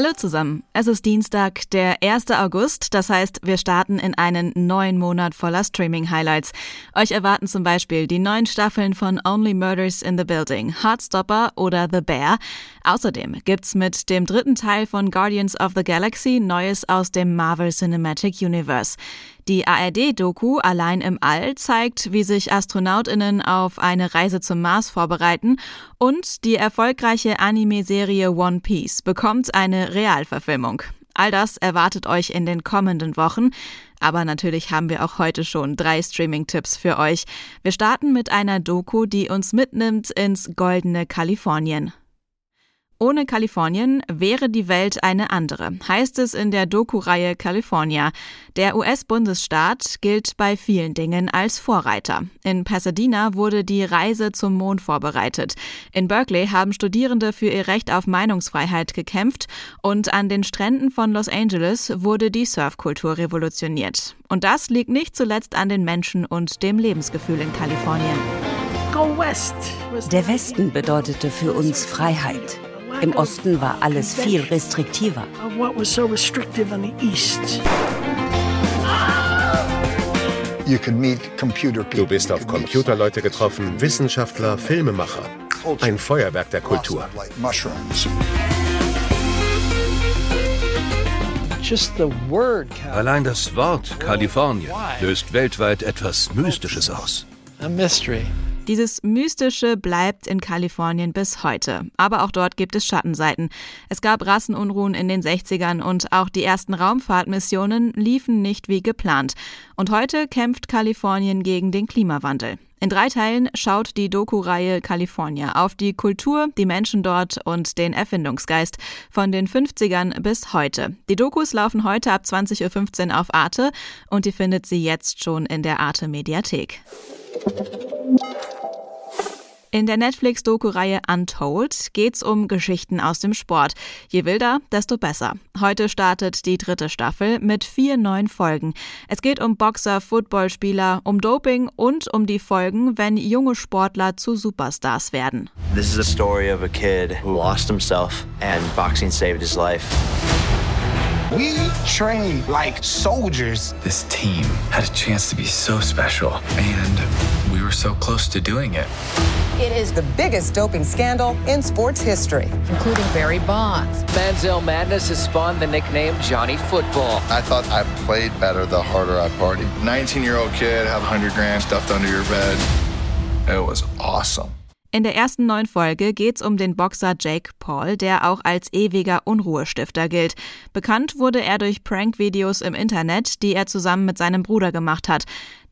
Hallo zusammen. Es ist Dienstag, der 1. August. Das heißt, wir starten in einen neuen Monat voller Streaming-Highlights. Euch erwarten zum Beispiel die neuen Staffeln von Only Murders in the Building, Heartstopper oder The Bear. Außerdem gibt's mit dem dritten Teil von Guardians of the Galaxy Neues aus dem Marvel Cinematic Universe. Die ARD-Doku Allein im All zeigt, wie sich AstronautInnen auf eine Reise zum Mars vorbereiten und die erfolgreiche Anime-Serie One Piece bekommt eine Realverfilmung. All das erwartet euch in den kommenden Wochen. Aber natürlich haben wir auch heute schon drei Streaming-Tipps für euch. Wir starten mit einer Doku, die uns mitnimmt ins goldene Kalifornien. Ohne Kalifornien wäre die Welt eine andere, heißt es in der Doku-Reihe California. Der US-Bundesstaat gilt bei vielen Dingen als Vorreiter. In Pasadena wurde die Reise zum Mond vorbereitet. In Berkeley haben Studierende für ihr Recht auf Meinungsfreiheit gekämpft und an den Stränden von Los Angeles wurde die Surfkultur revolutioniert. Und das liegt nicht zuletzt an den Menschen und dem Lebensgefühl in Kalifornien. Der Westen bedeutete für uns Freiheit. Im Osten war alles viel restriktiver. Du bist auf Computerleute getroffen, Wissenschaftler, Filmemacher. Ein Feuerwerk der Kultur. Allein das Wort Kalifornien löst weltweit etwas Mystisches aus. Dieses Mystische bleibt in Kalifornien bis heute. Aber auch dort gibt es Schattenseiten. Es gab Rassenunruhen in den 60ern und auch die ersten Raumfahrtmissionen liefen nicht wie geplant. Und heute kämpft Kalifornien gegen den Klimawandel. In drei Teilen schaut die Doku-Reihe California auf die Kultur, die Menschen dort und den Erfindungsgeist von den 50ern bis heute. Die Dokus laufen heute ab 20.15 Uhr auf Arte und ihr findet sie jetzt schon in der Arte Mediathek. In der Netflix-Doku-Reihe Untold geht's um Geschichten aus dem Sport. Je wilder, desto besser. Heute startet die dritte Staffel mit vier neuen Folgen. Es geht um Boxer, Footballspieler, um Doping und um die Folgen, wenn junge Sportler zu Superstars werden. This is a story of a kid who lost himself and boxing saved his life. We train like soldiers. This team had a chance to be so special, and we were so close to doing it. It is the biggest doping scandal in sports history, including Barry Bonds. Manziel Madness has spawned the nickname Johnny Football. I thought I played better the harder I partied. 19 year old kid, have 100 grand stuffed under your bed. It was awesome. In der ersten neuen Folge geht's um den Boxer Jake Paul, der auch als ewiger Unruhestifter gilt. Bekannt wurde er durch Prank-Videos im Internet, die er zusammen mit seinem Bruder gemacht hat.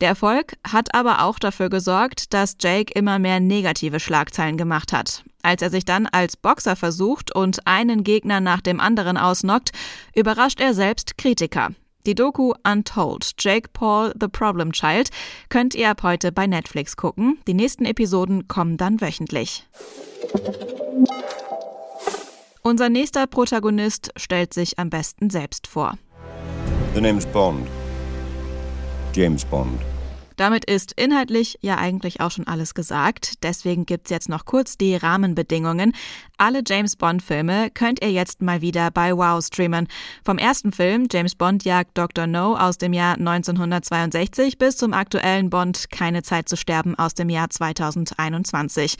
Der Erfolg hat aber auch dafür gesorgt, dass Jake immer mehr negative Schlagzeilen gemacht hat. Als er sich dann als Boxer versucht und einen Gegner nach dem anderen ausnockt, überrascht er selbst Kritiker. Die Doku Untold, Jake Paul, The Problem Child, könnt ihr ab heute bei Netflix gucken. Die nächsten Episoden kommen dann wöchentlich. Unser nächster Protagonist stellt sich am besten selbst vor. The name's Bond. James Bond. Damit ist inhaltlich ja eigentlich auch schon alles gesagt. Deswegen gibt's jetzt noch kurz die Rahmenbedingungen. Alle James Bond-Filme könnt ihr jetzt mal wieder bei Wow streamen. Vom ersten Film James Bond jagt Dr. No aus dem Jahr 1962 bis zum aktuellen Bond Keine Zeit zu sterben aus dem Jahr 2021.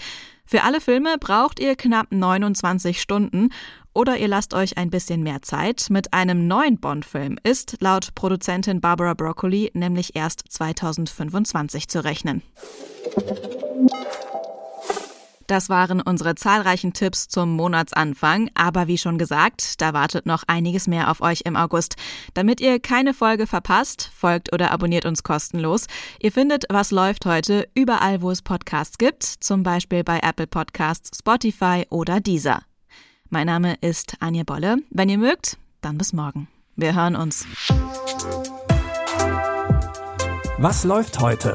Für alle Filme braucht ihr knapp 29 Stunden oder ihr lasst euch ein bisschen mehr Zeit. Mit einem neuen Bond-Film ist laut Produzentin Barbara Broccoli nämlich erst 2025 zu rechnen. Das waren unsere zahlreichen Tipps zum Monatsanfang, aber wie schon gesagt, da wartet noch einiges mehr auf euch im August. Damit ihr keine Folge verpasst, folgt oder abonniert uns kostenlos. Ihr findet Was läuft heute überall, wo es Podcasts gibt, zum Beispiel bei Apple Podcasts, Spotify oder Deezer. Mein Name ist Anja Bolle. Wenn ihr mögt, dann bis morgen. Wir hören uns. Was läuft heute?